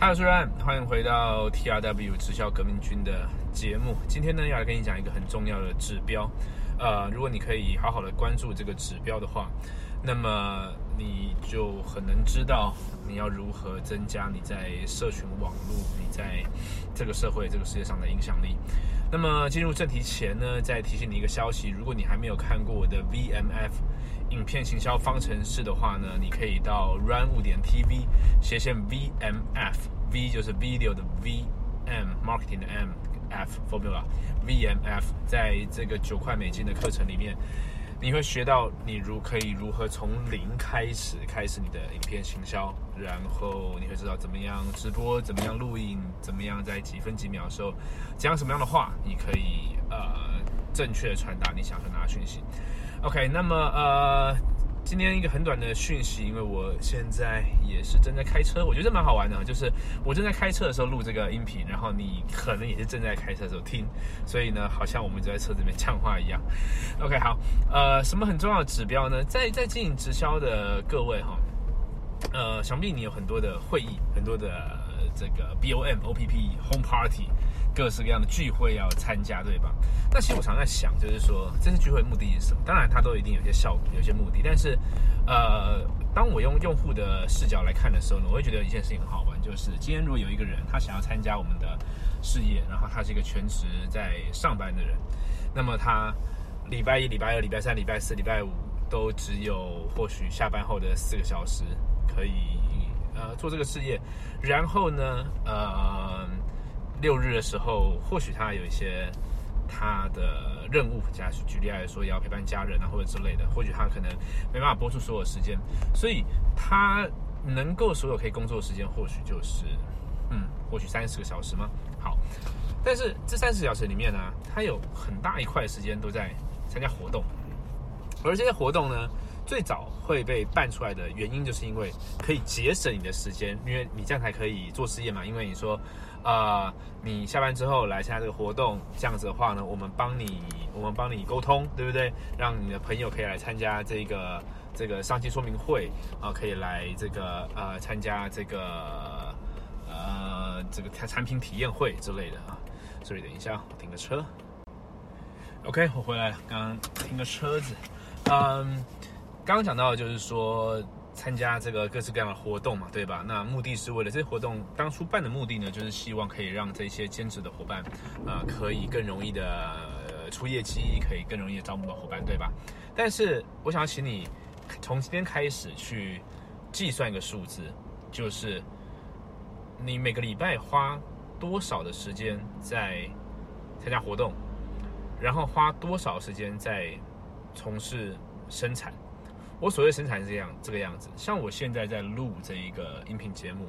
Hello，苏然，欢迎回到 TRW 直销革命军的节目。今天呢，要来跟你讲一个很重要的指标。呃，如果你可以好好的关注这个指标的话，那么你就很能知道你要如何增加你在社群网络、你在这个社会、这个世界上的影响力。那么进入正题前呢，再提醒你一个消息：如果你还没有看过我的 VMF 影片行销方程式的话呢，你可以到 Run 五点 TV 斜线 VMF，V 就是 Video 的 V，M Marketing 的 M，F Formula VMF，在这个九块美金的课程里面，你会学到你如可以如何从零开始开始你的影片行销，然后你会知道怎么样直播，怎么样录影，怎么样在几分几秒的时候讲什么样的话，你可以呃正确的传达你想传达的讯息。OK，那么呃，今天一个很短的讯息，因为我现在也是正在开车，我觉得蛮好玩的，就是我正在开车的时候录这个音频，然后你可能也是正在开车的时候听，所以呢，好像我们就在车子里面讲话一样。OK，好，呃，什么很重要的指标呢？在在经营直销的各位哈，呃，想必你有很多的会议，很多的这个 BOM、OPP、Home Party。各式各样的聚会要参加，对吧？那其实我常在想，就是说这次聚会目的是什么？当然，它都一定有些效果，有些目的。但是，呃，当我用用户的视角来看的时候呢，我会觉得有一件事情很好玩，就是今天如果有一个人他想要参加我们的事业，然后他是一个全职在上班的人，那么他礼拜一、礼拜二、礼拜三、礼拜四、礼拜五都只有或许下班后的四个小时可以呃做这个事业，然后呢，呃。六日的时候，或许他有一些他的任务，假设举例来说，也要陪伴家人啊，或者之类的，或许他可能没办法播出所有时间，所以他能够所有可以工作的时间，或许就是，嗯，或许三十个小时吗？好，但是这三十小时里面呢，他有很大一块时间都在参加活动，而这些活动呢，最早会被办出来的原因，就是因为可以节省你的时间，因为你这样才可以做事业嘛，因为你说。啊，你下班之后来参加这个活动，这样子的话呢，我们帮你，我们帮你沟通，对不对？让你的朋友可以来参加这个这个商机说明会啊，可以来这个呃参加这个呃这个产品体验会之类的啊。所以等一下，我停个车。OK，我回来了，刚刚停个车子。嗯，刚刚讲到就是说。参加这个各式各样的活动嘛，对吧？那目的是为了这些活动当初办的目的呢，就是希望可以让这些兼职的伙伴，啊，可以更容易的出业绩，可以更容易的招募到伙伴，对吧？但是我想请你从今天开始去计算一个数字，就是你每个礼拜花多少的时间在参加活动，然后花多少时间在从事生产。我所谓生产是这样这个样子，像我现在在录这一个音频节目，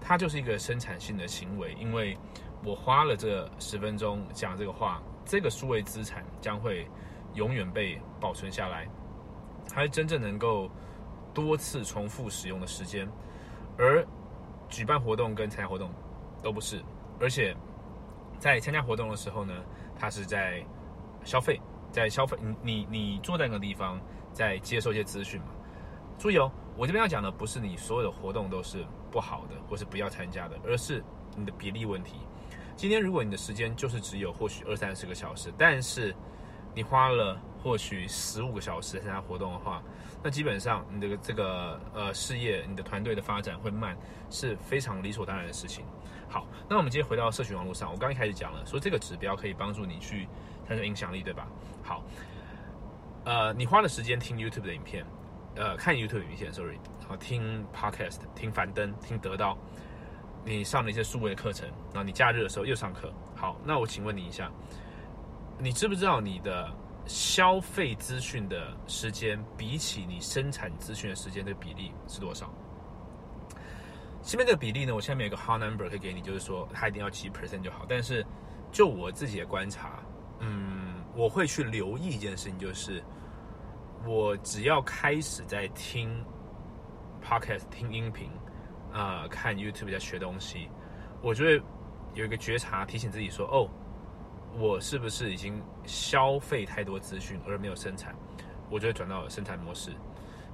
它就是一个生产性的行为，因为我花了这十分钟讲这个话，这个数位资产将会永远被保存下来，它是真正能够多次重复使用的时间，而举办活动跟参加活动都不是，而且在参加活动的时候呢，它是在消费，在消费，你你你坐在那个地方。在接受一些资讯嘛，注意哦，我这边要讲的不是你所有的活动都是不好的，或是不要参加的，而是你的比例问题。今天如果你的时间就是只有或许二三十个小时，但是你花了或许十五个小时参加活动的话，那基本上你的这个呃事业，你的团队的发展会慢，是非常理所当然的事情。好，那我们今天回到社群网络上，我刚一开始讲了，说这个指标可以帮助你去产生影响力，对吧？好。呃，你花了时间听 YouTube 的影片，呃，看 YouTube 影片，sorry，好，听 Podcast，听樊登，听得到，你上了一些数位的课程，然后你假日的时候又上课，好，那我请问你一下，你知不知道你的消费资讯的时间比起你生产资讯的时间的比例是多少？前面这个比例呢，我下面有个 hard number 可以给你，就是说它一定要七 percent 就好，但是就我自己的观察，嗯，我会去留意一件事情，就是。我只要开始在听 podcast、听音频，啊，看 YouTube 在学东西，我就会有一个觉察，提醒自己说：“哦，我是不是已经消费太多资讯而没有生产？”我就会转到生产模式。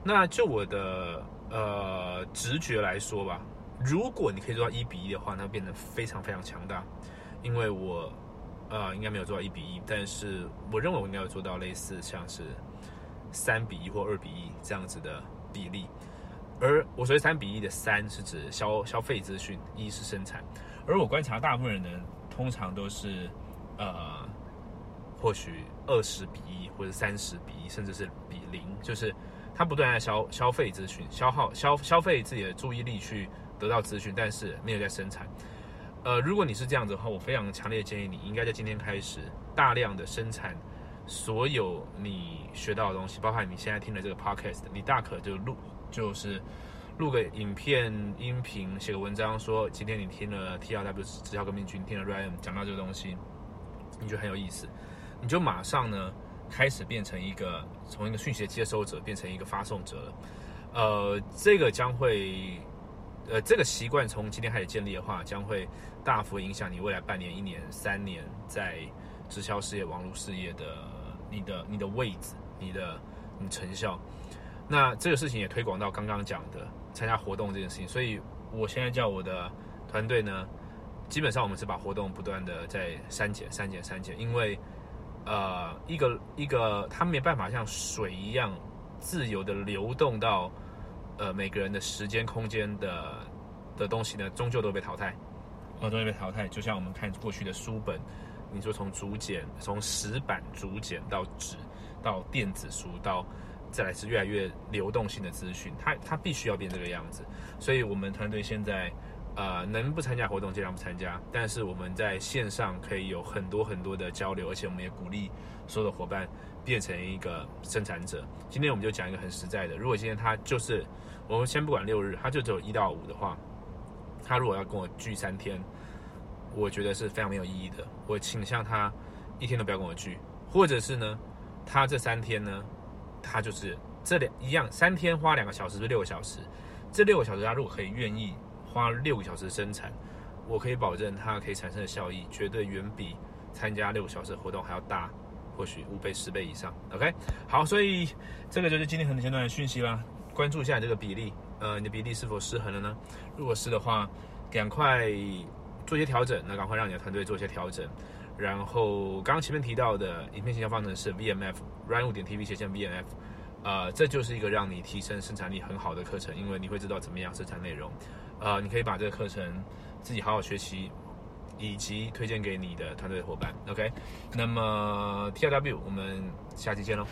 那就我的呃直觉来说吧，如果你可以做到一比一的话，那变得非常非常强大。因为我呃应该没有做到一比一，但是我认为我应该有做到类似像是三比一或二比一这样子的比例。而我所谓三比一的三是指消消费资讯，一是生产。而我观察大部分人呢，通常都是呃或许二十比一或者三十比一，甚至是比零，就是他不断在消消费资讯，消耗消消费自己的注意力去得到资讯，但是没有在生产。呃，如果你是这样子的话，我非常强烈建议你应该在今天开始大量的生产所有你学到的东西，包括你现在听的这个 podcast，你大可就录。就是录个影片、音频，写个文章，说今天你听了 T R W 直销革命军，听了 Ryan 讲到这个东西，你觉得很有意思，你就马上呢开始变成一个从一个讯息的接收者变成一个发送者了。呃，这个将会，呃，这个习惯从今天开始建立的话，将会大幅影响你未来半年、一年、三年在直销事业、网络事业的你的你的位置、你的你成效。那这个事情也推广到刚刚讲的参加活动这件事情，所以我现在叫我的团队呢，基本上我们是把活动不断的在删减、删减、删减，因为呃，一个一个它没办法像水一样自由的流动到呃每个人的时间空间的的东西呢，终究都被淘汰，哦，都会被淘汰。就像我们看过去的书本，你说从竹简、从石板竹简到纸，到电子书，到再来是越来越流动性的资讯，它它必须要变这个样子，所以我们团队现在呃能不参加活动尽量不参加，但是我们在线上可以有很多很多的交流，而且我们也鼓励所有的伙伴变成一个生产者。今天我们就讲一个很实在的，如果今天他就是我们先不管六日，他就只有一到五的话，他如果要跟我聚三天，我觉得是非常没有意义的。我倾向他一天都不要跟我聚，或者是呢，他这三天呢。他就是这两一样，三天花两个小时是六个小时，这六个小时他如果可以愿意花六个小时生产，我可以保证他可以产生的效益绝对远比参加六个小时的活动还要大，或许五倍十倍以上。OK，好，所以这个就是今天很简短的讯息啦。关注一下你这个比例，呃，你的比例是否失衡了呢？如果是的话，赶快做一些调整，那赶快让你的团队做一些调整。然后刚刚前面提到的影片形象方程式 VMF Run 五点 TV 斜线 VMF，呃，这就是一个让你提升生产力很好的课程，因为你会知道怎么样生产内容，呃，你可以把这个课程自己好好学习，以及推荐给你的团队伙伴。OK，那么 TW 我们下期见喽。